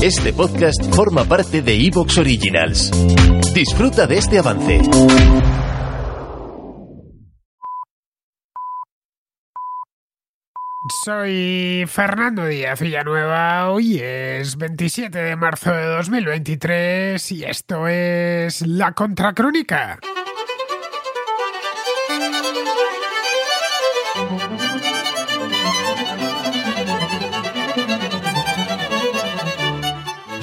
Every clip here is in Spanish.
Este podcast forma parte de Evox Originals. Disfruta de este avance. Soy Fernando Díaz Villanueva, hoy es 27 de marzo de 2023 y esto es La Contracrónica.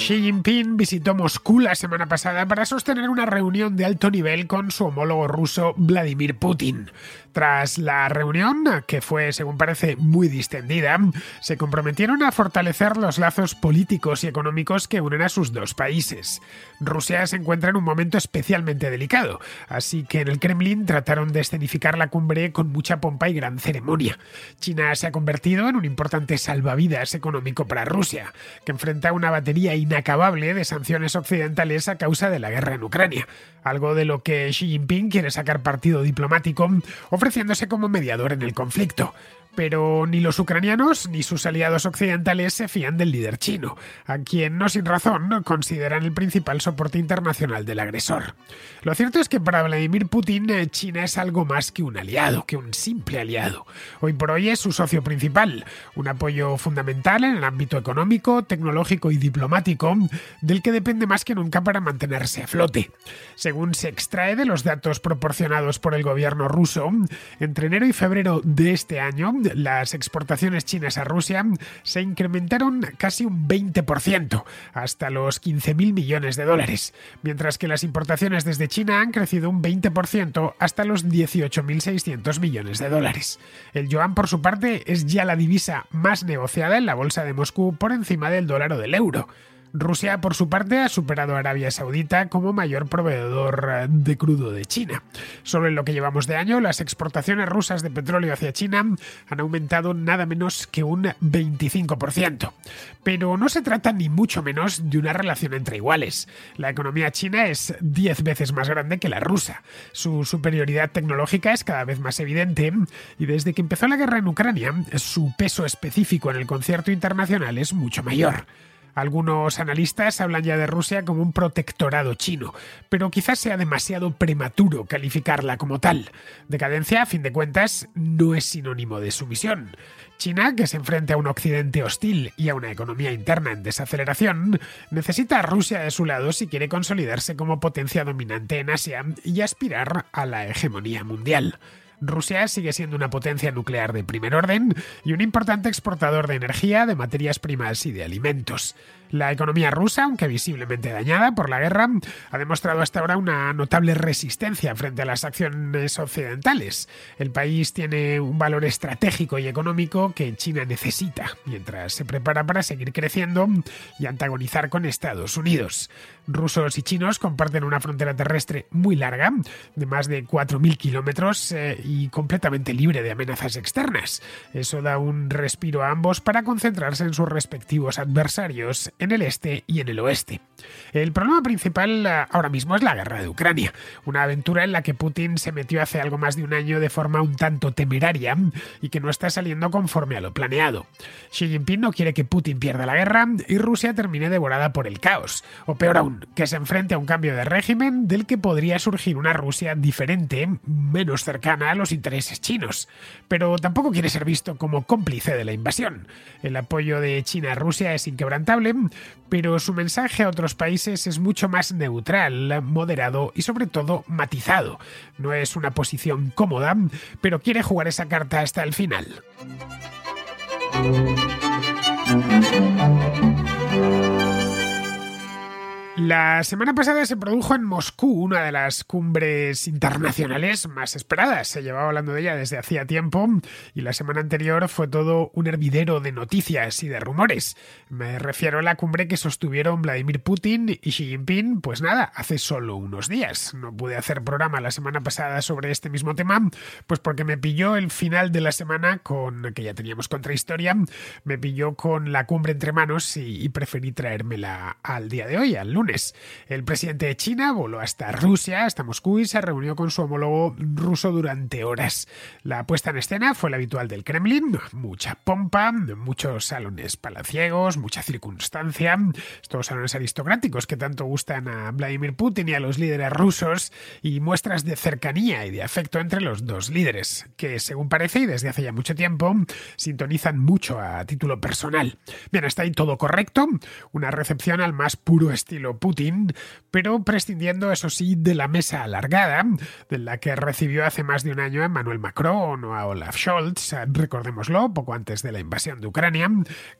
Xi Jinping visitó Moscú la semana pasada para sostener una reunión de alto nivel con su homólogo ruso Vladimir Putin. Tras la reunión, que fue, según parece, muy distendida, se comprometieron a fortalecer los lazos políticos y económicos que unen a sus dos países. Rusia se encuentra en un momento especialmente delicado, así que en el Kremlin trataron de escenificar la cumbre con mucha pompa y gran ceremonia. China se ha convertido en un importante salvavidas económico para Rusia, que enfrenta una batería inacabable de sanciones occidentales a causa de la guerra en Ucrania, algo de lo que Xi Jinping quiere sacar partido diplomático, ofreciéndose como mediador en el conflicto. Pero ni los ucranianos ni sus aliados occidentales se fían del líder chino, a quien no sin razón consideran el principal soporte internacional del agresor. Lo cierto es que para Vladimir Putin eh, China es algo más que un aliado, que un simple aliado. Hoy por hoy es su socio principal, un apoyo fundamental en el ámbito económico, tecnológico y diplomático, del que depende más que nunca para mantenerse a flote. Según se extrae de los datos proporcionados por el gobierno ruso, entre enero y febrero de este año, las exportaciones chinas a Rusia se incrementaron casi un 20%, hasta los 15.000 millones de dólares, mientras que las importaciones desde China han crecido un 20% hasta los 18.600 millones de dólares. El yuan, por su parte, es ya la divisa más negociada en la bolsa de Moscú por encima del dólar o del euro. Rusia, por su parte, ha superado a Arabia Saudita como mayor proveedor eh, de crudo de China. Solo en lo que llevamos de año, las exportaciones rusas de petróleo hacia China han aumentado nada menos que un 25%. Pero no se trata ni mucho menos de una relación entre iguales. La economía china es 10 veces más grande que la rusa. Su superioridad tecnológica es cada vez más evidente y desde que empezó la guerra en Ucrania, su peso específico en el concierto internacional es mucho mayor. Algunos analistas hablan ya de Rusia como un protectorado chino, pero quizás sea demasiado prematuro calificarla como tal. Decadencia, a fin de cuentas, no es sinónimo de sumisión. China, que se enfrenta a un occidente hostil y a una economía interna en desaceleración, necesita a Rusia de su lado si quiere consolidarse como potencia dominante en Asia y aspirar a la hegemonía mundial. Rusia sigue siendo una potencia nuclear de primer orden y un importante exportador de energía, de materias primas y de alimentos. La economía rusa, aunque visiblemente dañada por la guerra, ha demostrado hasta ahora una notable resistencia frente a las acciones occidentales. El país tiene un valor estratégico y económico que China necesita, mientras se prepara para seguir creciendo y antagonizar con Estados Unidos. Rusos y chinos comparten una frontera terrestre muy larga, de más de 4.000 kilómetros eh, y completamente libre de amenazas externas. Eso da un respiro a ambos para concentrarse en sus respectivos adversarios en el este y en el oeste. El problema principal eh, ahora mismo es la guerra de Ucrania, una aventura en la que Putin se metió hace algo más de un año de forma un tanto temeraria y que no está saliendo conforme a lo planeado. Xi Jinping no quiere que Putin pierda la guerra y Rusia termine devorada por el caos, o peor aún, que se enfrente a un cambio de régimen del que podría surgir una Rusia diferente, menos cercana a los intereses chinos. Pero tampoco quiere ser visto como cómplice de la invasión. El apoyo de China a Rusia es inquebrantable pero su mensaje a otros países es mucho más neutral, moderado y sobre todo matizado. No es una posición cómoda, pero quiere jugar esa carta hasta el final. La semana pasada se produjo en Moscú una de las cumbres internacionales más esperadas. Se llevaba hablando de ella desde hacía tiempo y la semana anterior fue todo un hervidero de noticias y de rumores. Me refiero a la cumbre que sostuvieron Vladimir Putin y Xi Jinping, pues nada, hace solo unos días. No pude hacer programa la semana pasada sobre este mismo tema, pues porque me pilló el final de la semana con, que ya teníamos contrahistoria, me pilló con la cumbre entre manos y, y preferí traérmela al día de hoy, al lunes El presidente de China voló hasta Rusia, hasta Moscú, y se reunió con su homólogo ruso durante horas. La puesta en escena fue la habitual del Kremlin, mucha pompa, muchos salones palaciegos, mucha circunstancia, estos salones aristocráticos que tanto gustan a Vladimir Putin y a los líderes rusos, y muestras de cercanía y de afecto entre los dos líderes, que según parece y desde hace ya mucho tiempo, sintonizan mucho a título personal. Bien, está ahí todo correcto, una recepción al más puro estilo Putin, pero prescindiendo, eso sí, de la mesa alargada, de la que recibió hace más de un año a Emmanuel Macron o a Olaf Scholz, recordémoslo, poco antes de la invasión de Ucrania,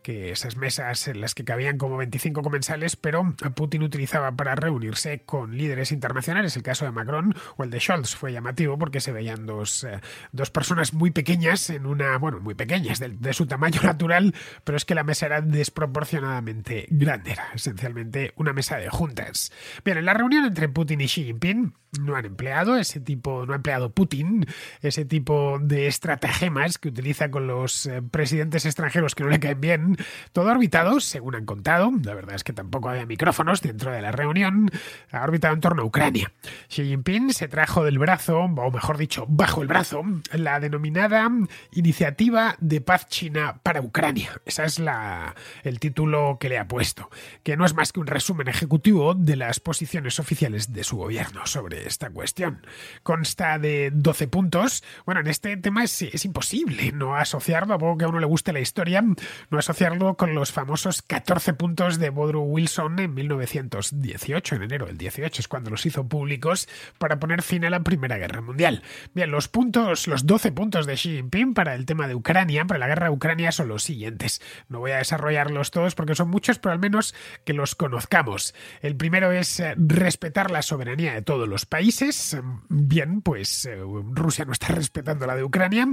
que esas mesas en las que cabían como 25 comensales, pero Putin utilizaba para reunirse con líderes internacionales. El caso de Macron o el de Scholz fue llamativo porque se veían dos, eh, dos personas muy pequeñas en una, bueno, muy pequeñas, de, de su tamaño natural, pero es que la mesa era desproporcionadamente grande, era esencialmente una mesa de juntas. Bien, en la reunión entre Putin y Xi Jinping no han empleado ese tipo, no ha empleado Putin ese tipo de estratagemas que utiliza con los eh, presidentes extranjeros que no le caen bien, todo orbitado, según han contado, la verdad es que tampoco había micrófonos dentro de la reunión, ha orbitado en torno a Ucrania. Xi Jinping se trajo del brazo, o mejor dicho, bajo el brazo, la denominada Iniciativa de Paz China para Ucrania. Esa es la, el título que le ha puesto, que no es más que un resumen ejecutivo de las posiciones oficiales de su gobierno sobre esta cuestión. Consta de 12 puntos. Bueno, en este tema es, imposible no asociarlo, a poco que a uno le guste la historia, no asociarlo con los famosos 14 puntos de Woodrow Wilson en 1918, en enero del 18, es cuando los hizo públicos para poner fin a la Primera Guerra Mundial. Bien, los puntos, los 12 puntos de Xi Jinping para el tema de Ucrania, para la guerra de Ucrania, son los siguientes. No voy a desarrollarlos todos porque son muchos, pero al menos que los conozcamos. El primero es eh, respetar la soberanía de todos los países. Bien, pues eh, Rusia no está respetando la de Ucrania.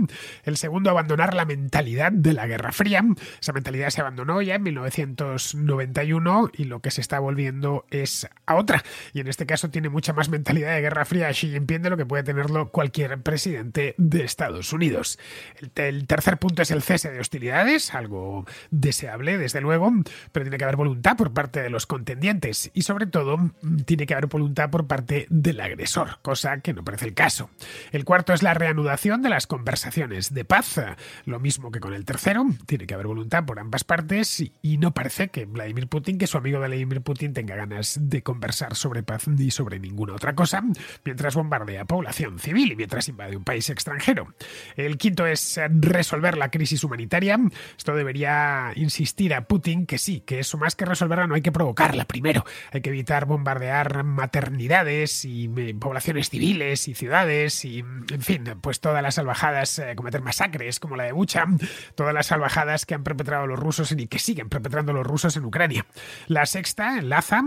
El segundo, abandonar la mentalidad de la Guerra Fría. Esa mentalidad se abandonó ya en 1991 y lo que se está volviendo es a otra. Y en este caso tiene mucha más mentalidad de Guerra Fría Xi Jinping de lo que puede tenerlo cualquier presidente de Estados Unidos. El, el tercer punto es el cese de hostilidades, algo deseable, desde luego, pero tiene que haber voluntad por parte de los contendientes y sobre todo tiene que haber voluntad por parte del agresor, cosa que no parece el caso. El cuarto es la reanudación de las conversaciones de paz, lo mismo que con el tercero, tiene que haber voluntad por ambas partes y, y no parece que Vladimir Putin, que su amigo Vladimir Putin tenga ganas de conversar sobre paz ni sobre ninguna otra cosa, mientras bombardea población civil y mientras invade un país extranjero. El quinto es resolver la crisis humanitaria. Esto debería insistir a Putin que sí, que eso más que resolverla no hay que provocarla primero. Hay que evitar bombardear maternidades y eh, poblaciones civiles y ciudades y, en fin, pues todas las salvajadas, eh, cometer masacres como la de Bucha, todas las salvajadas que han perpetrado los rusos y que siguen perpetrando los rusos en Ucrania. La sexta, enlaza,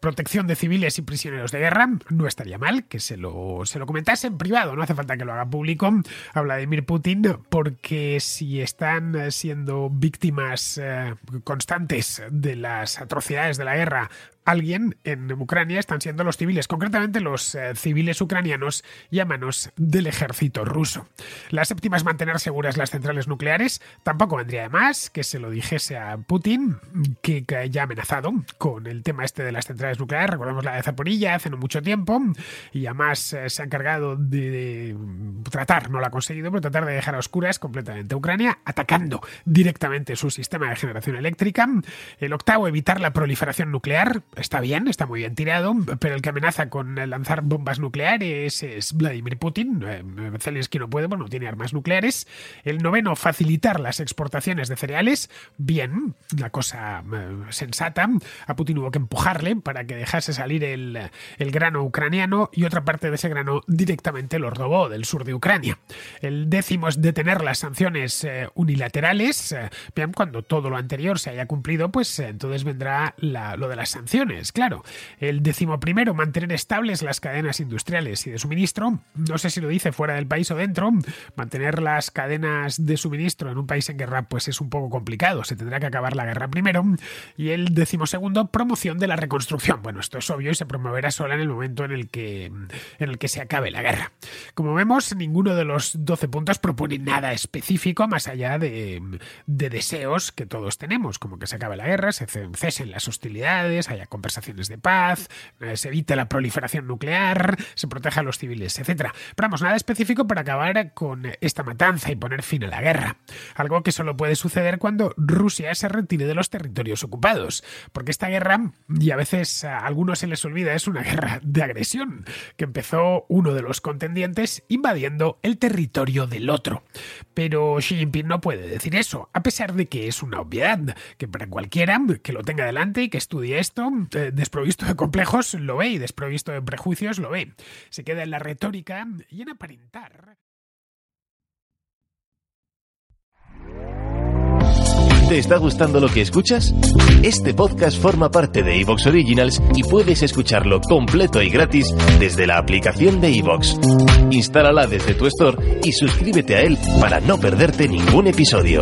protección de civiles y prisioneros de guerra. No estaría mal que se lo, se lo comentase en privado, no hace falta que lo haga público a Vladimir Putin, porque si están siendo víctimas eh, constantes de las atrocidades de la guerra alguien en Ucrania están siendo los civiles, concretamente los eh, civiles ucranianos y a manos del ejército ruso. La séptima es mantener seguras las centrales nucleares. Tampoco vendría de más que se lo dijese a Putin, que, que ya ha amenazado con el tema este de las centrales nucleares. Recordemos la de Zaporilla hace no mucho tiempo y además eh, se ha encargado de, de, tratar, no lo ha conseguido, pero tratar de dejar a oscuras completamente Ucrania, atacando directamente su sistema de generación eléctrica. El octavo, evitar la proliferación nuclear está bien, está muy bien tirado, pero el que amenaza con lanzar bombas nucleares es Vladimir Putin. Eh, Zelensky no puede, bueno, no tiene armas nucleares. El noveno, facilitar las exportaciones de cereales. Bien, la cosa eh, sensata. A Putin hubo que empujarle para que dejase salir el, el grano ucraniano y otra parte de ese grano directamente lo robó del sur de Ucrania. El décimo es detener las sanciones eh, unilaterales. Bien, cuando todo lo anterior se haya cumplido, pues entonces vendrá lo de las sanciones claro. El décimo primero, mantener estables las cadenas industriales y de suministro. No sé si lo dice fuera del país o dentro. Mantener las cadenas de suministro en un país en guerra, pues es un poco complicado. Se tendrá que acabar la guerra primero. Y el décimo segundo, promoción de la reconstrucción. Bueno, esto es obvio y se promoverá sola en el momento en el que, en el que se acabe la guerra. Como vemos, ninguno de los 12 puntos propone nada específico más allá de, de deseos que todos tenemos, como que se acabe la guerra, se cesen las hostilidades, haya conversaciones de paz, eh, se evite la proliferación nuclear, se proteja a los civiles, etc. Pero vamos, nada específico para acabar con esta matanza y poner fin a la guerra. Algo que solo puede suceder cuando Rusia se retire de los territorios ocupados. Porque esta guerra, y a veces a algunos se les olvida, es una guerra de agresión, que empezó uno de los contendientes invadiendo el territorio del otro. Pero Xi Jinping no puede decir eso, a pesar de que es una obviedad, que para cualquiera que lo tenga delante y que estudie esto, desprovisto de complejos, lo ve y desprovisto de prejuicios, lo ve. Se queda en la retórica y en aparentar. ¿Te está gustando lo que escuchas? Este podcast forma parte de Evox Originals y puedes escucharlo completo y gratis desde la aplicación de Evox. Instálala desde tu store y suscríbete a él para no perderte ningún episodio.